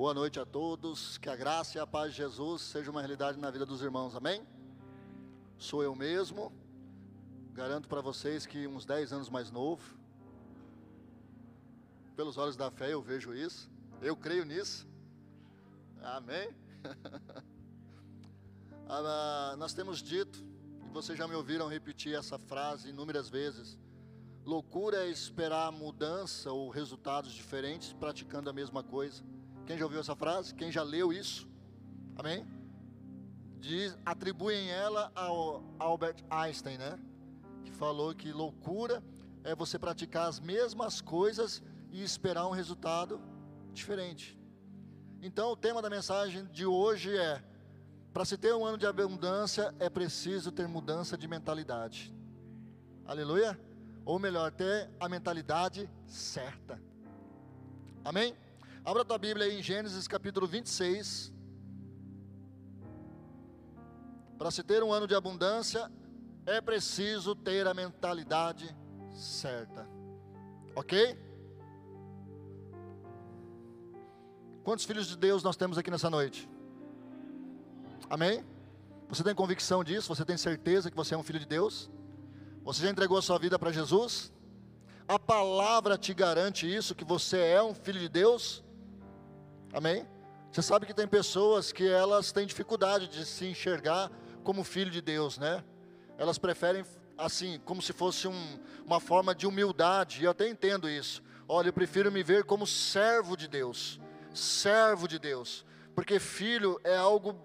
Boa noite a todos. Que a graça e a paz de Jesus seja uma realidade na vida dos irmãos. Amém? Sou eu mesmo. Garanto para vocês que uns 10 anos mais novo. Pelos olhos da fé eu vejo isso. Eu creio nisso. Amém? ah, nós temos dito, e vocês já me ouviram repetir essa frase inúmeras vezes. Loucura é esperar mudança ou resultados diferentes praticando a mesma coisa. Quem já ouviu essa frase? Quem já leu isso? Amém? Diz, atribuem ela ao Albert Einstein, né? Que falou que loucura é você praticar as mesmas coisas e esperar um resultado diferente. Então, o tema da mensagem de hoje é: para se ter um ano de abundância, é preciso ter mudança de mentalidade. Aleluia? Ou melhor, ter a mentalidade certa. Amém? Abra tua Bíblia aí em Gênesis capítulo 26. Para se ter um ano de abundância, é preciso ter a mentalidade certa. Ok? Quantos filhos de Deus nós temos aqui nessa noite? Amém? Você tem convicção disso? Você tem certeza que você é um filho de Deus? Você já entregou a sua vida para Jesus? A palavra te garante isso, que você é um filho de Deus? Amém? Você sabe que tem pessoas que elas têm dificuldade de se enxergar como filho de Deus, né? Elas preferem assim, como se fosse um, uma forma de humildade, e eu até entendo isso. Olha, eu prefiro me ver como servo de Deus, servo de Deus, porque filho é algo,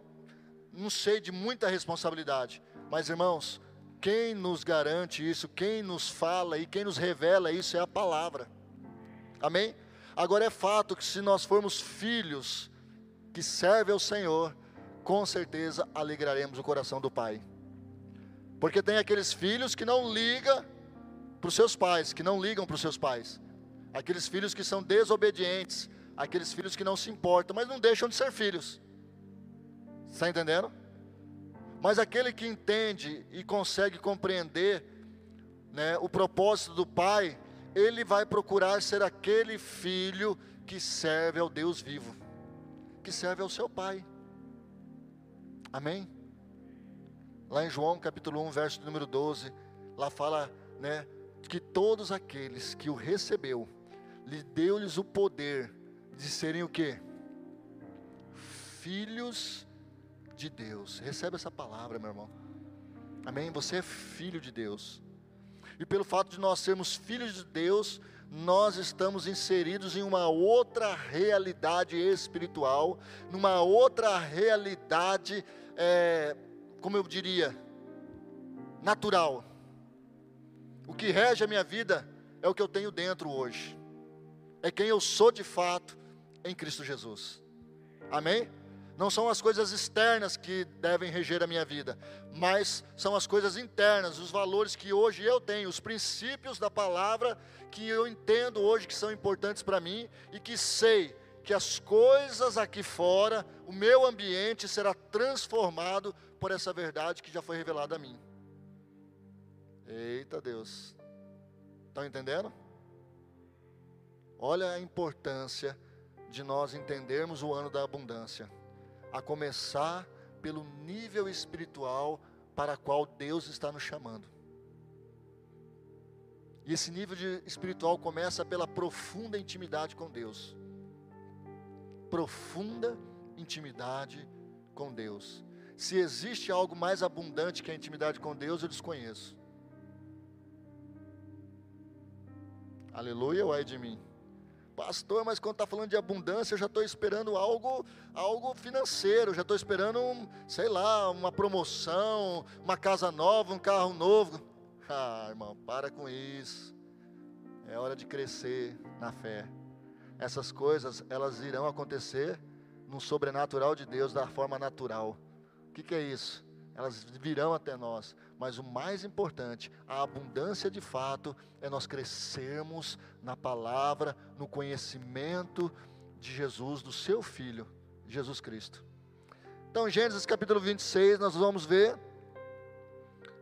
não sei, de muita responsabilidade. Mas irmãos, quem nos garante isso, quem nos fala e quem nos revela isso é a palavra. Amém? Agora é fato que se nós formos filhos que servem ao Senhor, com certeza alegraremos o coração do Pai. Porque tem aqueles filhos que não ligam para os seus pais, que não ligam para os seus pais. Aqueles filhos que são desobedientes, aqueles filhos que não se importam, mas não deixam de ser filhos. Está entendendo? Mas aquele que entende e consegue compreender né, o propósito do pai, ele vai procurar ser aquele filho que serve ao Deus vivo, que serve ao seu pai. Amém? Lá em João capítulo 1, verso número 12, lá fala, né, que todos aqueles que o recebeu, lhe deu-lhes o poder de serem o quê? Filhos de Deus. Recebe essa palavra, meu irmão. Amém? Você é filho de Deus. E pelo fato de nós sermos filhos de Deus, nós estamos inseridos em uma outra realidade espiritual, numa outra realidade, é, como eu diria, natural. O que rege a minha vida é o que eu tenho dentro hoje, é quem eu sou de fato em Cristo Jesus. Amém? Não são as coisas externas que devem reger a minha vida, mas são as coisas internas, os valores que hoje eu tenho, os princípios da palavra que eu entendo hoje que são importantes para mim e que sei que as coisas aqui fora, o meu ambiente será transformado por essa verdade que já foi revelada a mim. Eita Deus, estão entendendo? Olha a importância de nós entendermos o ano da abundância a começar pelo nível espiritual para qual Deus está nos chamando. E esse nível de espiritual começa pela profunda intimidade com Deus. Profunda intimidade com Deus. Se existe algo mais abundante que a intimidade com Deus, eu desconheço. Aleluia, ou é de mim? Pastor, mas quando está falando de abundância, eu já estou esperando algo, algo financeiro, já estou esperando, um, sei lá, uma promoção, uma casa nova, um carro novo. Ah, irmão, para com isso. É hora de crescer na fé. Essas coisas, elas irão acontecer no sobrenatural de Deus da forma natural. O que, que é isso? Elas virão até nós, mas o mais importante, a abundância de fato, é nós crescermos na palavra, no conhecimento de Jesus, do seu Filho, Jesus Cristo. Então, Gênesis capítulo 26, nós vamos ver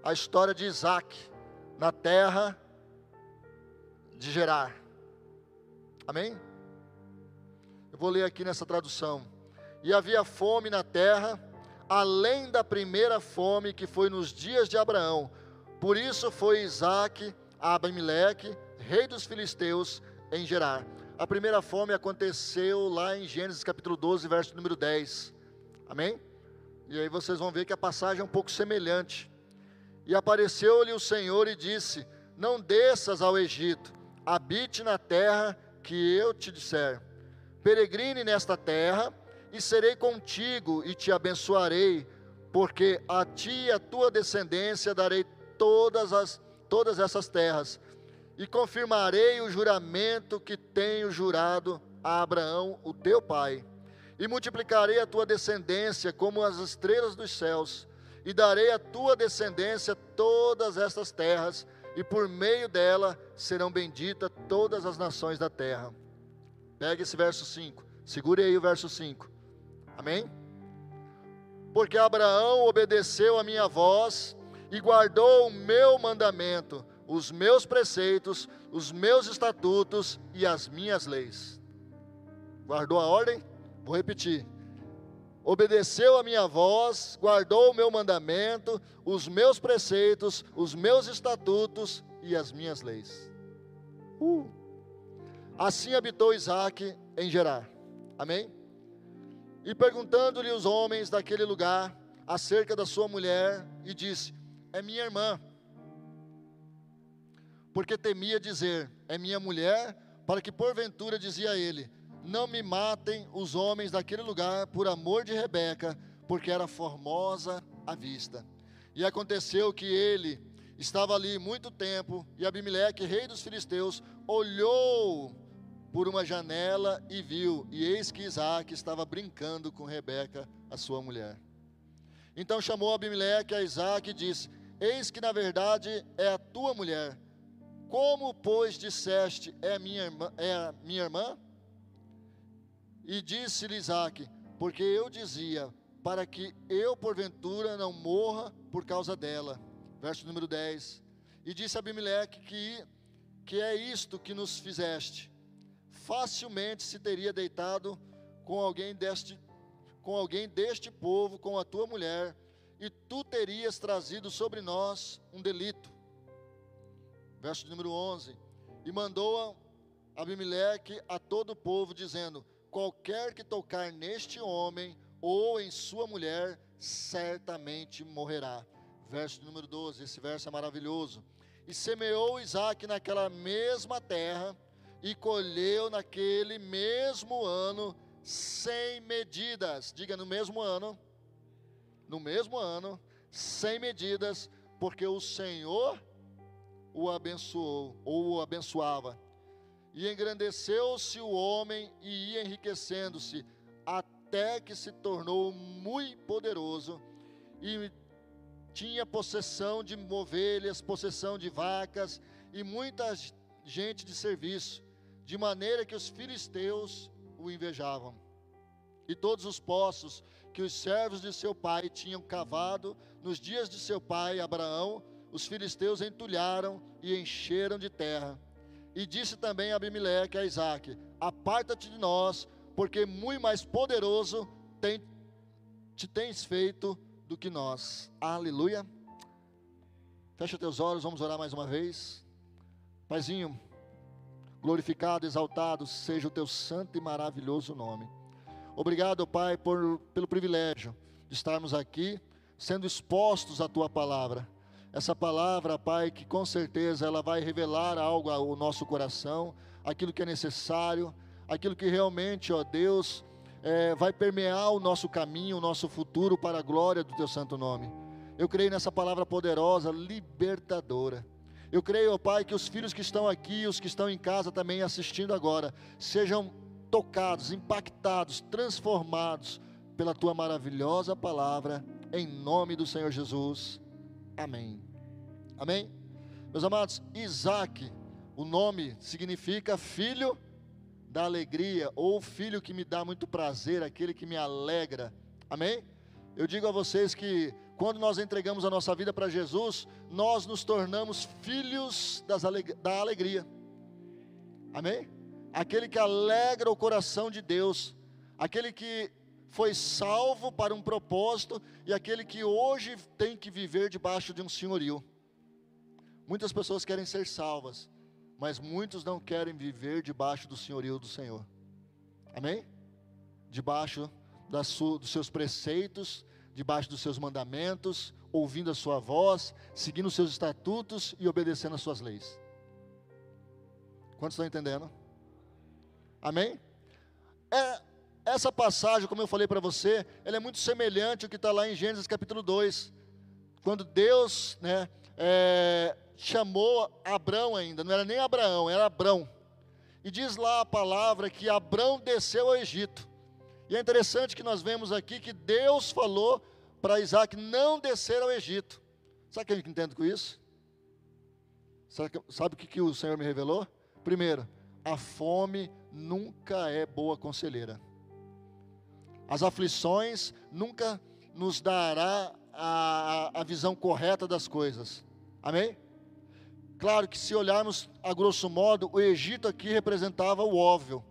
a história de Isaac na terra de Gerar. Amém? Eu vou ler aqui nessa tradução. E havia fome na terra, além da primeira fome que foi nos dias de Abraão. Por isso foi Isaac a Abimeleque, rei dos filisteus, em Gerar. A primeira fome aconteceu lá em Gênesis capítulo 12, verso número 10. Amém? E aí vocês vão ver que a passagem é um pouco semelhante. E apareceu-lhe o Senhor e disse: Não desças ao Egito, habite na terra que eu te disser. Peregrine nesta terra, e serei contigo e te abençoarei, porque a ti e a tua descendência darei todas, as, todas essas terras, e confirmarei o juramento que tenho jurado a Abraão, o teu pai, e multiplicarei a tua descendência como as estrelas dos céus, e darei à tua descendência todas estas terras, e por meio dela serão benditas todas as nações da terra. Pegue esse verso 5, segure aí o verso 5. Amém? Porque Abraão obedeceu a minha voz e guardou o meu mandamento, os meus preceitos, os meus estatutos e as minhas leis. Guardou a ordem? Vou repetir. Obedeceu a minha voz, guardou o meu mandamento, os meus preceitos, os meus estatutos e as minhas leis. Uh. Assim habitou Isaac em Gerar. Amém? E perguntando-lhe os homens daquele lugar acerca da sua mulher, e disse: É minha irmã. Porque temia dizer: É minha mulher, para que porventura dizia ele: Não me matem os homens daquele lugar por amor de Rebeca, porque era formosa à vista. E aconteceu que ele estava ali muito tempo, e Abimeleque, rei dos filisteus, olhou por uma janela e viu, e eis que Isaac estava brincando com Rebeca, a sua mulher. Então chamou Abimeleque a Isaac e disse: Eis que na verdade é a tua mulher. Como, pois, disseste, é minha irmã? É minha irmã? E disse-lhe Isaac: Porque eu dizia, para que eu porventura não morra por causa dela. Verso número 10. E disse Abimeleque que, que é isto que nos fizeste facilmente se teria deitado com alguém deste com alguém deste povo, com a tua mulher, e tu terias trazido sobre nós um delito. Verso número 11. E mandou Abimeleque a todo o povo, dizendo: Qualquer que tocar neste homem ou em sua mulher, certamente morrerá. Verso número 12, esse verso é maravilhoso. E semeou Isaac naquela mesma terra, e colheu naquele mesmo ano sem medidas. Diga no mesmo ano. No mesmo ano, sem medidas, porque o Senhor o abençoou ou o abençoava. E engrandeceu-se o homem e ia enriquecendo-se até que se tornou muito poderoso e tinha possessão de ovelhas, possessão de vacas e muita gente de serviço de maneira que os filisteus o invejavam. E todos os poços que os servos de seu pai tinham cavado nos dias de seu pai Abraão, os filisteus entulharam e encheram de terra. E disse também Abimeleque a Isaac: Aparta-te de nós, porque muito mais poderoso tem, te tens feito do que nós. Aleluia. Fecha teus olhos, vamos orar mais uma vez. Paizinho, Glorificado, exaltado seja o teu santo e maravilhoso nome. Obrigado, Pai, por, pelo privilégio de estarmos aqui, sendo expostos à tua palavra. Essa palavra, Pai, que com certeza ela vai revelar algo ao nosso coração, aquilo que é necessário, aquilo que realmente, ó Deus, é, vai permear o nosso caminho, o nosso futuro para a glória do teu santo nome. Eu creio nessa palavra poderosa, libertadora eu creio, ó Pai, que os filhos que estão aqui, os que estão em casa também assistindo agora, sejam tocados, impactados, transformados pela tua maravilhosa palavra, em nome do Senhor Jesus. Amém. Amém? Meus amados, Isaac, o nome significa filho da alegria, ou filho que me dá muito prazer, aquele que me alegra. Amém? Eu digo a vocês que quando nós entregamos a nossa vida para Jesus, nós nos tornamos filhos das aleg da alegria. Amém? aquele que alegra o coração de Deus, aquele que foi salvo para um propósito e aquele que hoje tem que viver debaixo de um senhorio. Muitas pessoas querem ser salvas, mas muitos não querem viver debaixo do senhorio do Senhor. Amém? Debaixo sua, dos seus preceitos, debaixo dos seus mandamentos, ouvindo a sua voz, seguindo os seus estatutos e obedecendo as suas leis. Quantos estão entendendo? Amém? É, essa passagem, como eu falei para você, ela é muito semelhante ao que está lá em Gênesis capítulo 2. Quando Deus né, é, chamou Abrão ainda, não era nem Abraão, era Abrão. E diz lá a palavra que Abrão desceu ao Egito. E é interessante que nós vemos aqui que Deus falou para Isaac não descer ao Egito. Sabe o que a gente entende com isso? Sabe o que, que o Senhor me revelou? Primeiro, a fome nunca é boa conselheira. As aflições nunca nos dará a, a visão correta das coisas. Amém? Claro que se olharmos a grosso modo, o Egito aqui representava o óbvio,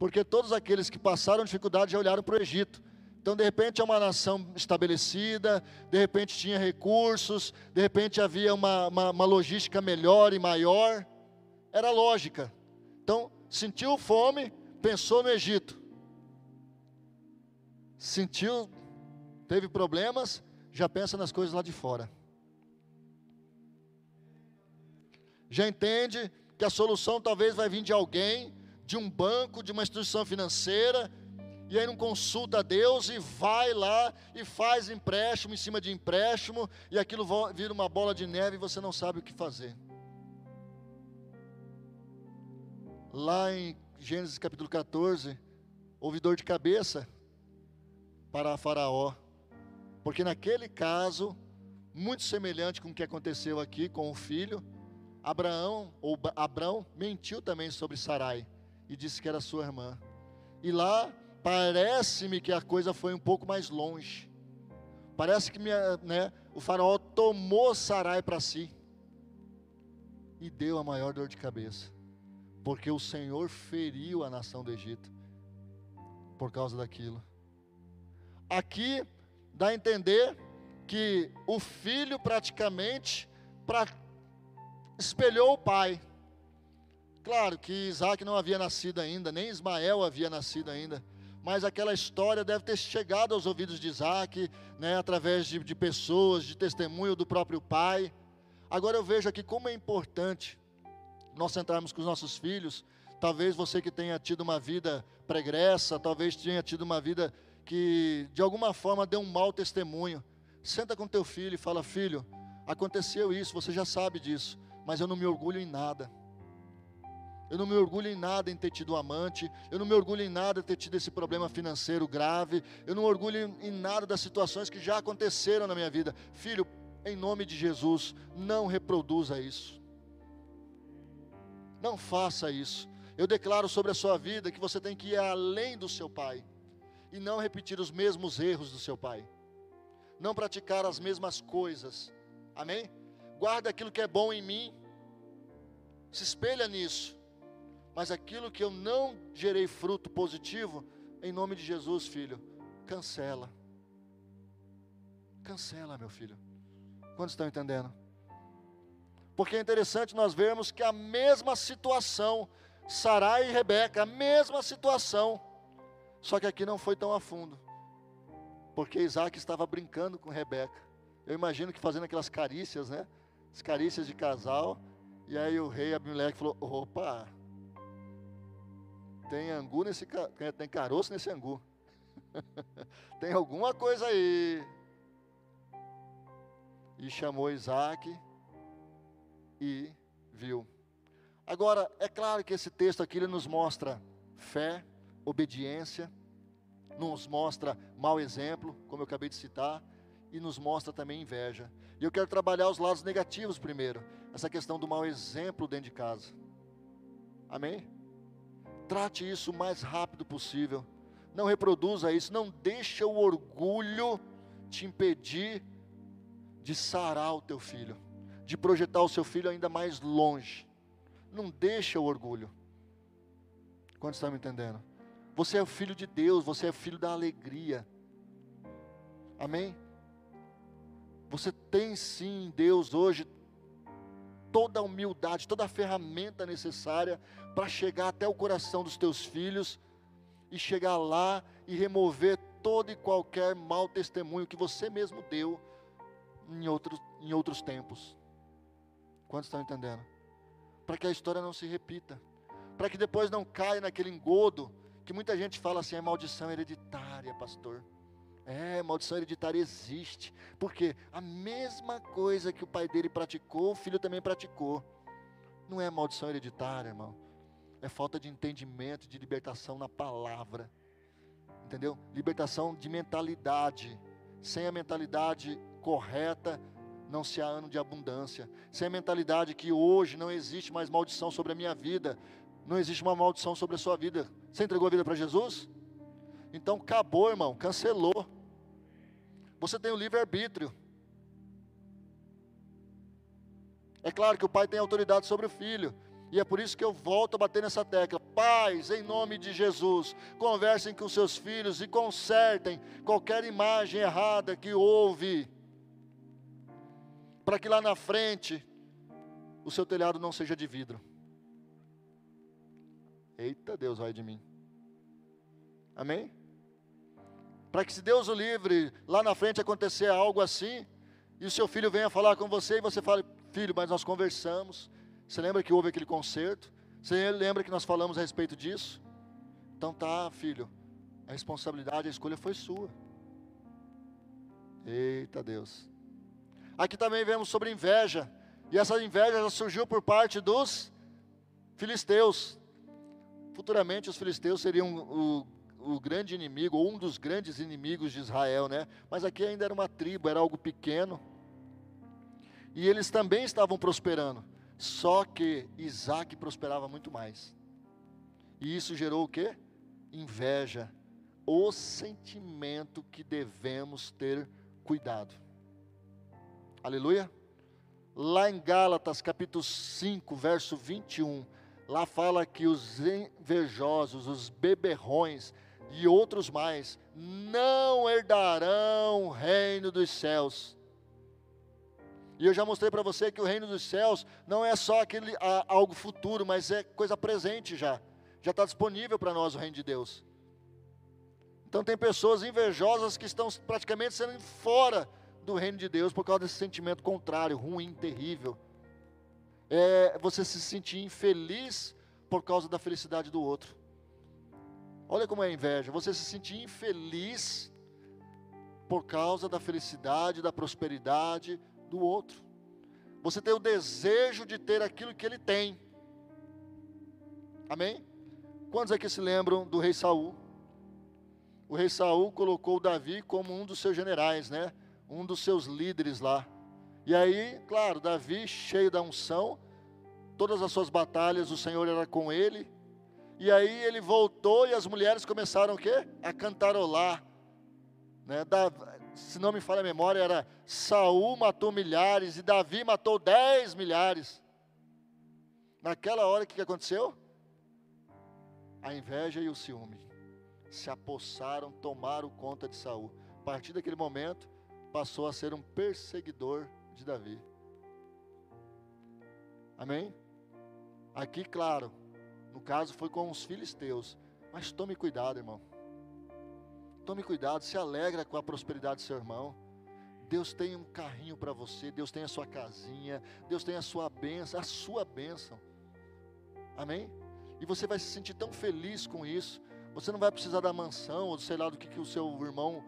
porque todos aqueles que passaram dificuldade já olharam para o Egito. Então, de repente, é uma nação estabelecida, de repente tinha recursos, de repente havia uma, uma, uma logística melhor e maior. Era lógica. Então, sentiu fome, pensou no Egito. Sentiu, teve problemas, já pensa nas coisas lá de fora. Já entende que a solução talvez vai vir de alguém, de um banco, de uma instituição financeira, e aí não consulta a Deus e vai lá e faz empréstimo em cima de empréstimo, e aquilo vira uma bola de neve e você não sabe o que fazer. Lá em Gênesis capítulo 14, houve dor de cabeça para Faraó, porque naquele caso, muito semelhante com o que aconteceu aqui com o filho, Abraão ou Abrão mentiu também sobre Sarai e disse que era sua irmã. E lá parece-me que a coisa foi um pouco mais longe. Parece que minha, né, o faraó tomou Sarai para si e deu a maior dor de cabeça, porque o Senhor feriu a nação do Egito por causa daquilo. Aqui dá a entender que o filho praticamente pra, espelhou o pai. Claro que Isaac não havia nascido ainda, nem Ismael havia nascido ainda, mas aquela história deve ter chegado aos ouvidos de Isaac, né, através de, de pessoas, de testemunho do próprio pai. Agora eu vejo aqui como é importante nós sentarmos com os nossos filhos. Talvez você que tenha tido uma vida pregressa, talvez tenha tido uma vida que de alguma forma deu um mau testemunho. Senta com teu filho e fala: Filho, aconteceu isso, você já sabe disso, mas eu não me orgulho em nada. Eu não me orgulho em nada em ter tido um amante. Eu não me orgulho em nada em ter tido esse problema financeiro grave. Eu não me orgulho em nada das situações que já aconteceram na minha vida. Filho, em nome de Jesus, não reproduza isso. Não faça isso. Eu declaro sobre a sua vida que você tem que ir além do seu pai e não repetir os mesmos erros do seu pai. Não praticar as mesmas coisas. Amém? Guarda aquilo que é bom em mim. Se espelha nisso mas aquilo que eu não gerei fruto positivo, em nome de Jesus, filho, cancela. Cancela, meu filho. Quantos estão entendendo? Porque é interessante nós vermos que a mesma situação, Sarai e Rebeca, a mesma situação, só que aqui não foi tão a fundo, porque Isaac estava brincando com Rebeca. Eu imagino que fazendo aquelas carícias, né? As carícias de casal, e aí o rei Abimeleque falou: opa, tem angu nesse tem caroço nesse angu. tem alguma coisa aí. E chamou Isaac e viu. Agora, é claro que esse texto aqui ele nos mostra fé, obediência, nos mostra mau exemplo, como eu acabei de citar, e nos mostra também inveja. E eu quero trabalhar os lados negativos primeiro, essa questão do mau exemplo dentro de casa. Amém? Trate isso o mais rápido possível. Não reproduza isso, não deixa o orgulho te impedir de sarar o teu filho, de projetar o seu filho ainda mais longe. Não deixa o orgulho. Quantos estão me entendendo? Você é o filho de Deus, você é filho da alegria. Amém? Você tem sim Deus hoje toda a humildade, toda a ferramenta necessária para chegar até o coração dos teus filhos e chegar lá e remover todo e qualquer mau testemunho que você mesmo deu em outros, em outros tempos. Quantos estão entendendo? Para que a história não se repita, para que depois não caia naquele engodo que muita gente fala assim: é maldição hereditária, pastor. É, maldição hereditária existe. Porque a mesma coisa que o pai dele praticou, o filho também praticou. Não é maldição hereditária, irmão. É falta de entendimento, de libertação na palavra entendeu? Libertação de mentalidade. Sem a mentalidade correta, não se há ano de abundância. Sem a mentalidade que hoje não existe mais maldição sobre a minha vida, não existe uma maldição sobre a sua vida. Você entregou a vida para Jesus? Então acabou, irmão, cancelou. Você tem o livre-arbítrio. É claro que o pai tem autoridade sobre o filho, e é por isso que eu volto a bater nessa tecla. Pais, em nome de Jesus, conversem com seus filhos e consertem qualquer imagem errada que houve, para que lá na frente o seu telhado não seja de vidro. Eita Deus, vai de mim. Amém? Para que se Deus o livre, lá na frente acontecer algo assim, e o seu filho venha falar com você e você fale, filho, mas nós conversamos, você lembra que houve aquele concerto? Você lembra que nós falamos a respeito disso? Então tá, filho. A responsabilidade, a escolha foi sua. Eita Deus. Aqui também vemos sobre inveja. E essa inveja já surgiu por parte dos filisteus. Futuramente os filisteus seriam o, o grande inimigo, ou um dos grandes inimigos de Israel, né? Mas aqui ainda era uma tribo, era algo pequeno. E eles também estavam prosperando. Só que Isaac prosperava muito mais. E isso gerou o que? Inveja. O sentimento que devemos ter cuidado. Aleluia? Lá em Gálatas, capítulo 5, verso 21, lá fala que os invejosos, os beberrões e outros mais não herdarão o reino dos céus. E eu já mostrei para você que o reino dos céus não é só aquele a, algo futuro, mas é coisa presente já. Já está disponível para nós o reino de Deus. Então tem pessoas invejosas que estão praticamente sendo fora do reino de Deus por causa desse sentimento contrário, ruim, terrível. É você se sentir infeliz por causa da felicidade do outro. Olha como é inveja. Você se sentir infeliz por causa da felicidade, da prosperidade do outro. Você tem o desejo de ter aquilo que ele tem. Amém? Quantos aqui se lembram do rei Saul? O rei Saul colocou Davi como um dos seus generais, né? Um dos seus líderes lá. E aí, claro, Davi, cheio da unção, todas as suas batalhas, o Senhor era com ele. E aí ele voltou e as mulheres começaram o quê? A cantarolar. Né? se não me falha a memória, era Saul matou milhares e Davi matou dez milhares. Naquela hora, o que aconteceu? A inveja e o ciúme se apossaram, tomaram conta de Saul. A partir daquele momento, passou a ser um perseguidor de Davi. Amém? Aqui, claro, no caso foi com os filisteus. Mas tome cuidado, irmão. Tome cuidado, se alegra com a prosperidade do seu irmão. Deus tem um carrinho para você, Deus tem a sua casinha, Deus tem a sua bênção, a sua bênção. Amém? E você vai se sentir tão feliz com isso. Você não vai precisar da mansão, ou sei lá do que, que o seu irmão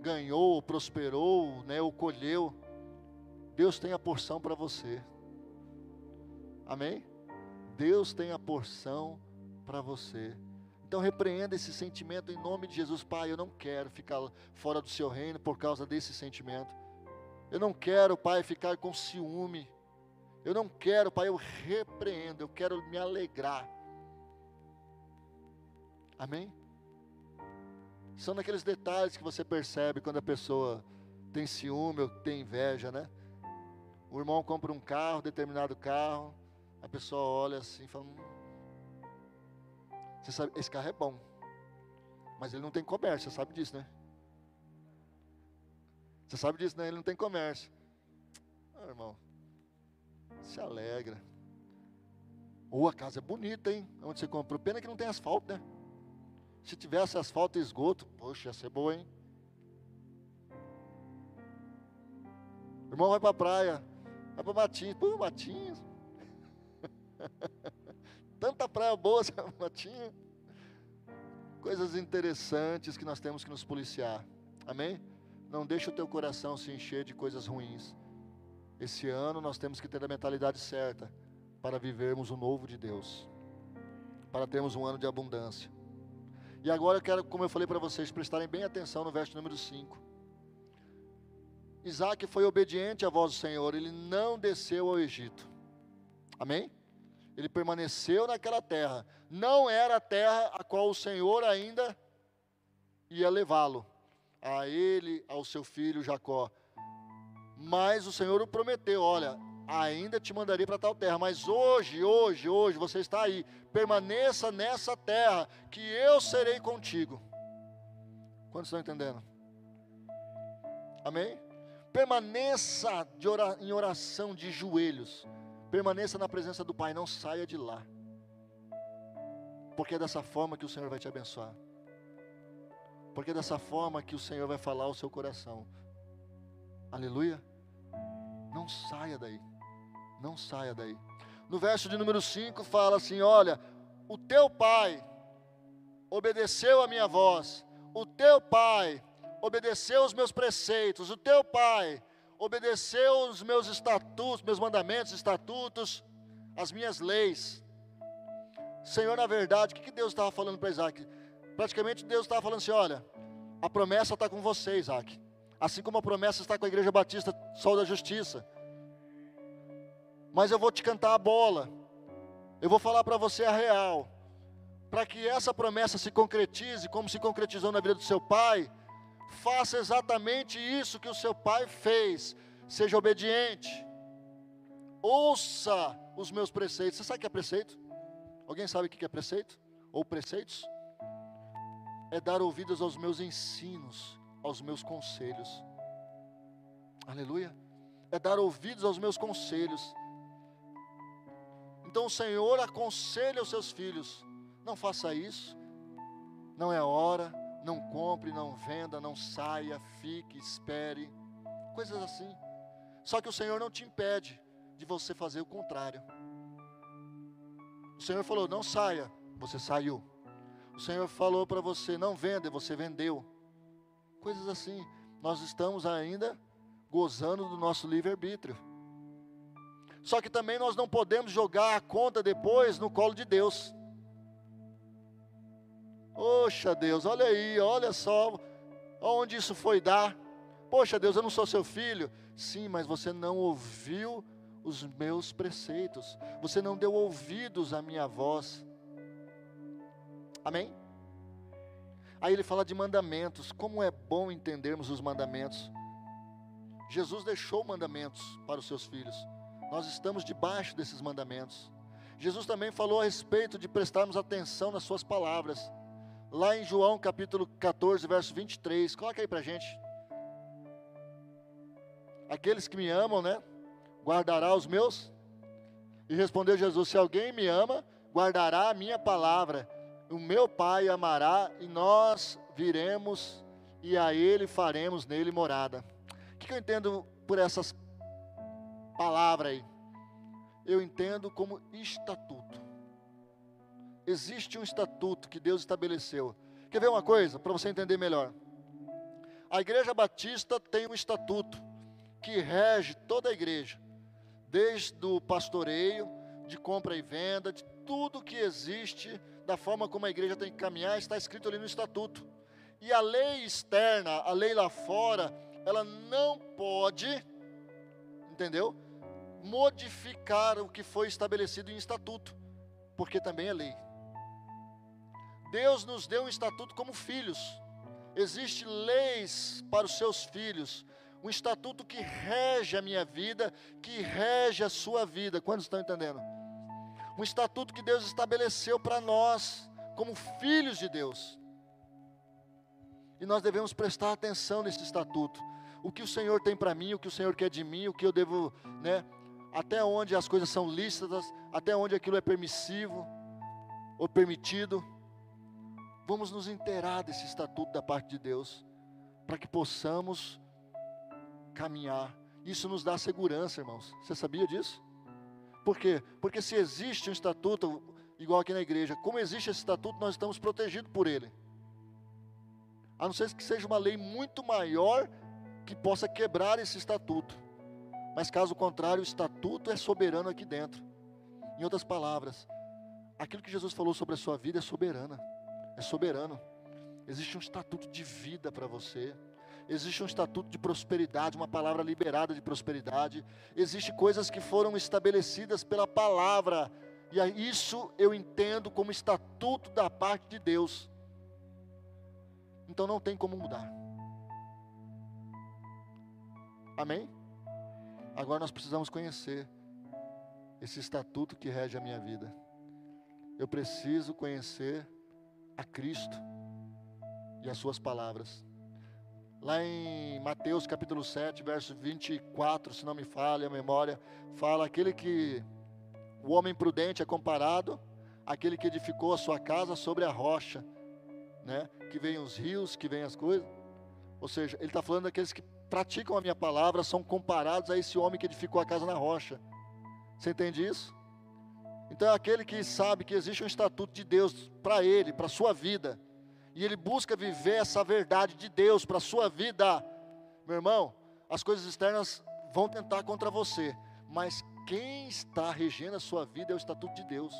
ganhou, prosperou, né, ou colheu. Deus tem a porção para você. Amém? Deus tem a porção para você. Então repreenda esse sentimento em nome de Jesus, Pai. Eu não quero ficar fora do seu reino por causa desse sentimento. Eu não quero, Pai, ficar com ciúme. Eu não quero, Pai, eu repreendo, eu quero me alegrar. Amém? São naqueles detalhes que você percebe quando a pessoa tem ciúme ou tem inveja, né? O irmão compra um carro, determinado carro, a pessoa olha assim e fala: hum, Você sabe, esse carro é bom. Mas ele não tem comércio, você sabe disso, né? Você sabe disso, né? Ele não tem comércio. Ah, irmão, se alegra. Ou a casa é bonita, hein? Onde você comprou. Pena que não tem asfalto, né? Se tivesse asfalto e esgoto, poxa, ia ser boa, hein? Irmão vai para a praia, vai para Matinhos. Pô, Matinhos. Tanta praia boa, Matinhos. Coisas interessantes que nós temos que nos policiar. Amém? Não deixe o teu coração se encher de coisas ruins. Esse ano nós temos que ter a mentalidade certa para vivermos o novo de Deus, para termos um ano de abundância. E agora eu quero, como eu falei para vocês, prestarem bem atenção no verso número 5. Isaac foi obediente à voz do Senhor, ele não desceu ao Egito. Amém? Ele permaneceu naquela terra. Não era a terra a qual o Senhor ainda ia levá-lo, a ele, ao seu filho Jacó. Mas o Senhor o prometeu: olha, ainda te mandarei para tal terra, mas hoje, hoje, hoje você está aí, permaneça nessa terra, que eu serei contigo. Quantos estão entendendo? Amém? Permaneça em oração de joelhos, permaneça na presença do Pai, não saia de lá, porque é dessa forma que o Senhor vai te abençoar, porque é dessa forma que o Senhor vai falar ao seu coração. Aleluia. Não saia daí. Não saia daí. No verso de número 5 fala assim: Olha, o teu pai obedeceu a minha voz, o teu pai obedeceu os meus preceitos, o teu pai obedeceu os meus estatutos, meus mandamentos, estatutos, as minhas leis. Senhor, na verdade, o que Deus estava falando para Isaac? Praticamente Deus estava falando assim: olha, a promessa está com você, Isaac. Assim como a promessa está com a Igreja Batista Sol da Justiça. Mas eu vou te cantar a bola. Eu vou falar para você a real. Para que essa promessa se concretize, como se concretizou na vida do seu pai, faça exatamente isso que o seu pai fez. Seja obediente. Ouça os meus preceitos. Você sabe o que é preceito? Alguém sabe o que é preceito? Ou preceitos? É dar ouvidos aos meus ensinos aos meus conselhos. Aleluia. É dar ouvidos aos meus conselhos. Então o Senhor aconselha os seus filhos: não faça isso, não é hora, não compre, não venda, não saia, fique, espere, coisas assim. Só que o Senhor não te impede de você fazer o contrário. O Senhor falou: não saia, você saiu. O Senhor falou para você: não venda, você vendeu coisas assim. Nós estamos ainda gozando do nosso livre-arbítrio. Só que também nós não podemos jogar a conta depois no colo de Deus. Poxa Deus, olha aí, olha só onde isso foi dar. Poxa Deus, eu não sou seu filho. Sim, mas você não ouviu os meus preceitos. Você não deu ouvidos à minha voz. Amém? Aí ele fala de mandamentos, como é bom entendermos os mandamentos. Jesus deixou mandamentos para os seus filhos, nós estamos debaixo desses mandamentos. Jesus também falou a respeito de prestarmos atenção nas suas palavras, lá em João capítulo 14, verso 23, coloca aí para gente. Aqueles que me amam, né? Guardará os meus. E respondeu Jesus: Se alguém me ama, guardará a minha palavra o meu Pai amará e nós viremos e a Ele faremos nele morada. O que eu entendo por essas palavras aí? Eu entendo como estatuto. Existe um estatuto que Deus estabeleceu. Quer ver uma coisa para você entender melhor? A Igreja Batista tem um estatuto que rege toda a igreja, desde o pastoreio, de compra e venda, de tudo que existe da forma como a igreja tem que caminhar está escrito ali no estatuto. E a lei externa, a lei lá fora, ela não pode, entendeu? Modificar o que foi estabelecido em estatuto, porque também é lei. Deus nos deu um estatuto como filhos. Existem leis para os seus filhos, um estatuto que rege a minha vida, que rege a sua vida. Quantos estão entendendo? um estatuto que Deus estabeleceu para nós, como filhos de Deus. E nós devemos prestar atenção nesse estatuto. O que o Senhor tem para mim, o que o Senhor quer de mim, o que eu devo, né? Até onde as coisas são lícitas, até onde aquilo é permissivo ou permitido. Vamos nos inteirar desse estatuto da parte de Deus, para que possamos caminhar. Isso nos dá segurança, irmãos. Você sabia disso? Por quê? Porque se existe um estatuto, igual aqui na igreja, como existe esse estatuto, nós estamos protegidos por ele. A não ser que seja uma lei muito maior que possa quebrar esse estatuto. Mas caso contrário, o estatuto é soberano aqui dentro. Em outras palavras, aquilo que Jesus falou sobre a sua vida é soberana. É soberano. Existe um estatuto de vida para você. Existe um estatuto de prosperidade, uma palavra liberada de prosperidade. Existem coisas que foram estabelecidas pela palavra. E isso eu entendo como estatuto da parte de Deus. Então não tem como mudar. Amém? Agora nós precisamos conhecer esse estatuto que rege a minha vida. Eu preciso conhecer a Cristo e as suas palavras. Lá em Mateus capítulo 7, verso 24, se não me falha a memória, fala aquele que o homem prudente é comparado àquele que edificou a sua casa sobre a rocha né? Que vem os rios, que vem as coisas. Ou seja, ele está falando daqueles que praticam a minha palavra, são comparados a esse homem que edificou a casa na rocha. Você entende isso? Então é aquele que sabe que existe um estatuto de Deus para ele, para a sua vida, e ele busca viver essa verdade de Deus para a sua vida. Meu irmão, as coisas externas vão tentar contra você, mas quem está regendo a sua vida é o estatuto de Deus,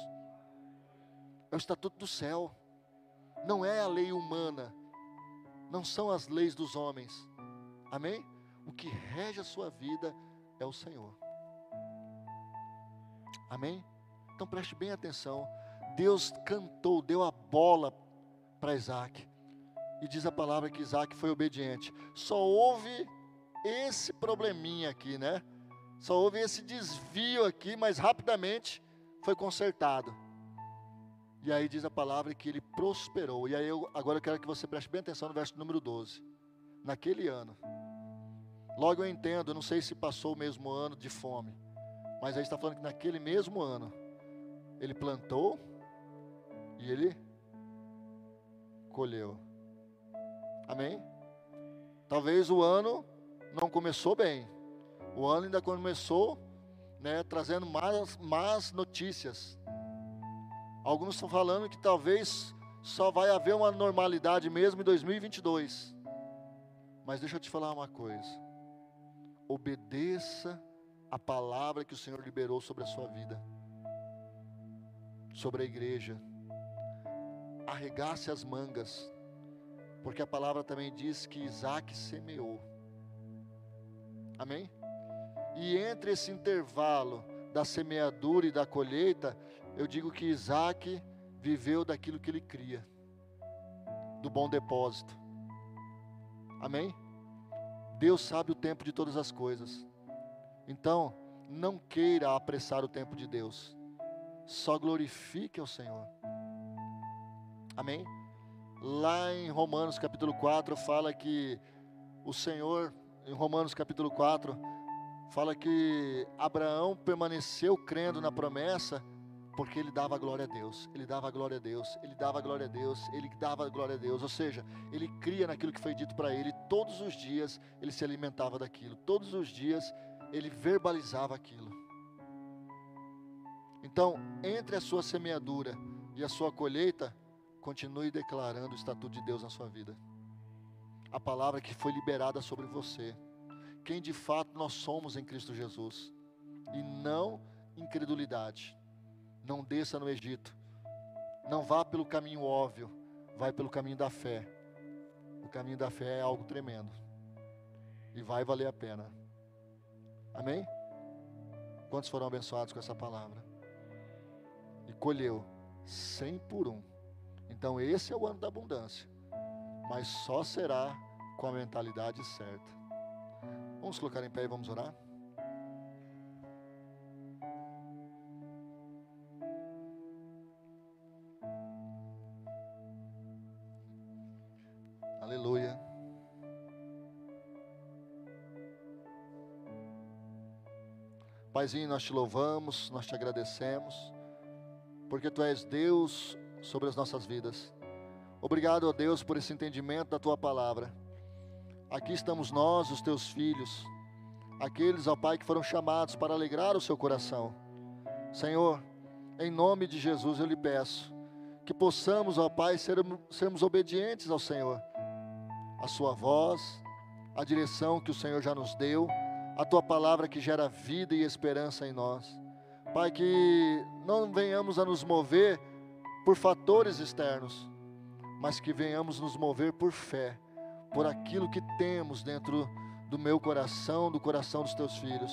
é o estatuto do céu não é a lei humana, não são as leis dos homens. Amém? O que rege a sua vida é o Senhor. Amém? Então preste bem atenção. Deus cantou, deu a bola para Isaac. E diz a palavra que Isaac foi obediente. Só houve esse probleminha aqui, né? Só houve esse desvio aqui, mas rapidamente foi consertado. E aí diz a palavra que ele prosperou. E aí eu agora eu quero que você preste bem atenção no verso número 12. Naquele ano. Logo eu entendo, eu não sei se passou o mesmo ano de fome. Mas aí está falando que naquele mesmo ano ele plantou e ele colheu. Amém? Talvez o ano não começou bem. O ano ainda começou né, trazendo más, más notícias. Alguns estão falando que talvez só vai haver uma normalidade mesmo em 2022. Mas deixa eu te falar uma coisa. Obedeça a palavra que o Senhor liberou sobre a sua vida, sobre a igreja. Arregace as mangas, porque a palavra também diz que Isaac semeou. Amém? E entre esse intervalo da semeadura e da colheita, eu digo que Isaac viveu daquilo que ele cria, do bom depósito. Amém? Deus sabe o tempo de todas as coisas. Então, não queira apressar o tempo de Deus. Só glorifique ao Senhor. Amém? Lá em Romanos capítulo 4 fala que o Senhor, em Romanos capítulo 4, fala que Abraão permaneceu crendo na promessa porque ele dava glória a Deus, ele dava glória a Deus, ele dava glória a Deus, ele dava glória a Deus, ou seja, ele cria naquilo que foi dito para ele, todos os dias ele se alimentava daquilo, todos os dias ele verbalizava aquilo. Então, entre a sua semeadura e a sua colheita, continue declarando o estatuto de Deus na sua vida. A palavra que foi liberada sobre você. Quem de fato nós somos em Cristo Jesus. E não incredulidade. Não desça no Egito. Não vá pelo caminho óbvio. Vai pelo caminho da fé. O caminho da fé é algo tremendo. E vai valer a pena. Amém? Quantos foram abençoados com essa palavra? e colheu cem por um. Então esse é o ano da abundância, mas só será com a mentalidade certa. Vamos colocar em pé e vamos orar? Aleluia. Paizinho, nós te louvamos, nós te agradecemos porque tu és Deus sobre as nossas vidas. Obrigado, ó Deus, por esse entendimento da tua palavra. Aqui estamos nós, os teus filhos, aqueles, ó Pai, que foram chamados para alegrar o seu coração. Senhor, em nome de Jesus eu lhe peço que possamos, ó Pai, sermos, sermos obedientes ao Senhor, a Sua voz, a direção que o Senhor já nos deu, a Tua palavra que gera vida e esperança em nós. Pai, que não venhamos a nos mover por fatores externos, mas que venhamos nos mover por fé, por aquilo que temos dentro do meu coração, do coração dos teus filhos.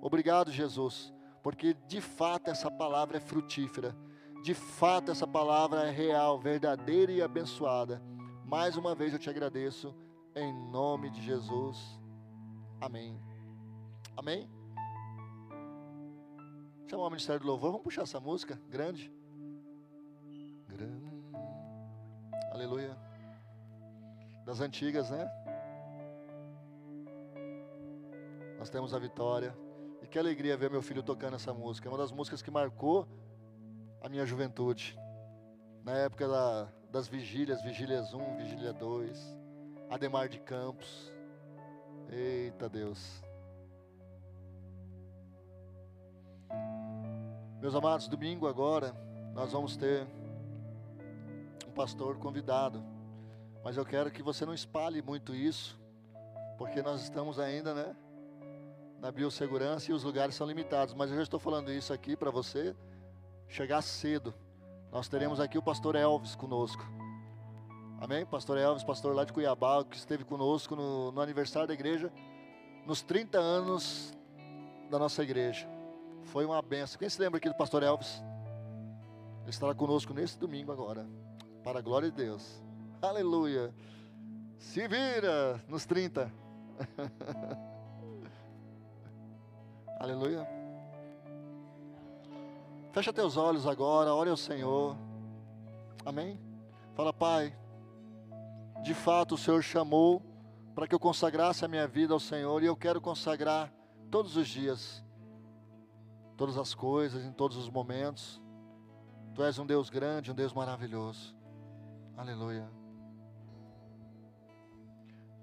Obrigado, Jesus, porque de fato essa palavra é frutífera, de fato essa palavra é real, verdadeira e abençoada. Mais uma vez eu te agradeço, em nome de Jesus. Amém. Amém? Chama o Ministério do Louvor, vamos puxar essa música grande. Grande. Aleluia. Das antigas, né? Nós temos a vitória. E que alegria ver meu filho tocando essa música. É uma das músicas que marcou a minha juventude. Na época da, das vigílias, vigílias 1, vigília 2, Ademar de Campos. Eita Deus. Meus amados, domingo agora nós vamos ter um pastor convidado. Mas eu quero que você não espalhe muito isso, porque nós estamos ainda, né? Na biossegurança e os lugares são limitados. Mas eu já estou falando isso aqui para você chegar cedo. Nós teremos aqui o pastor Elvis conosco. Amém? Pastor Elvis, pastor lá de Cuiabá, que esteve conosco no, no aniversário da igreja, nos 30 anos da nossa igreja. Foi uma benção. Quem se lembra aqui do pastor Elvis? Ele estará conosco nesse domingo agora. Para a glória de Deus. Aleluia. Se vira nos 30. Aleluia. Fecha teus olhos agora, ore ao Senhor. Amém? Fala, Pai. De fato, o Senhor chamou para que eu consagrasse a minha vida ao Senhor e eu quero consagrar todos os dias, todas as coisas, em todos os momentos. Tu és um Deus grande, um Deus maravilhoso. Aleluia.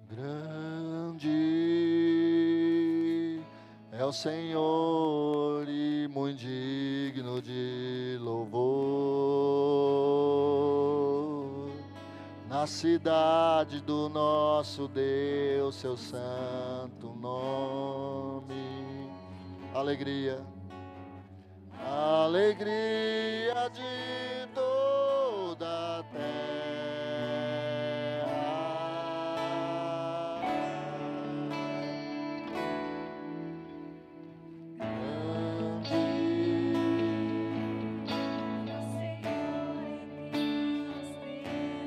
Grande é o Senhor e muito digno de louvor. Na cidade do nosso Deus, seu santo nome. Alegria, alegria de toda a terra.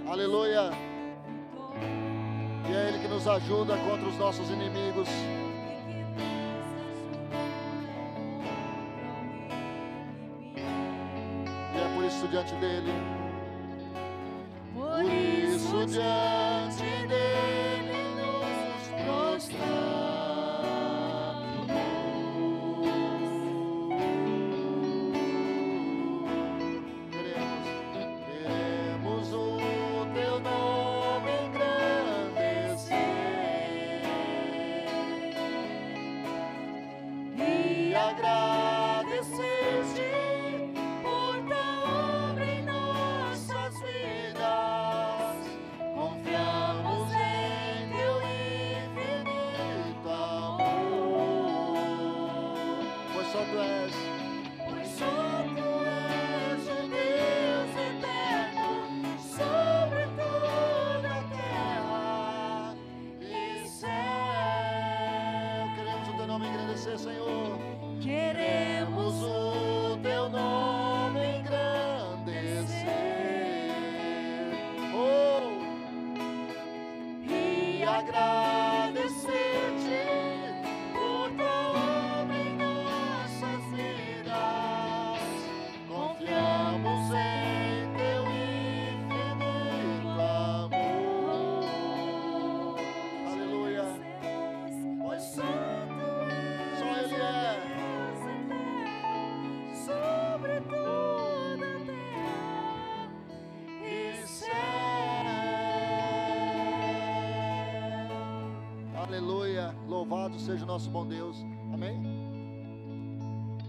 Aleluia. E é Ele que nos ajuda contra os nossos inimigos. É por seja o nosso bom Deus.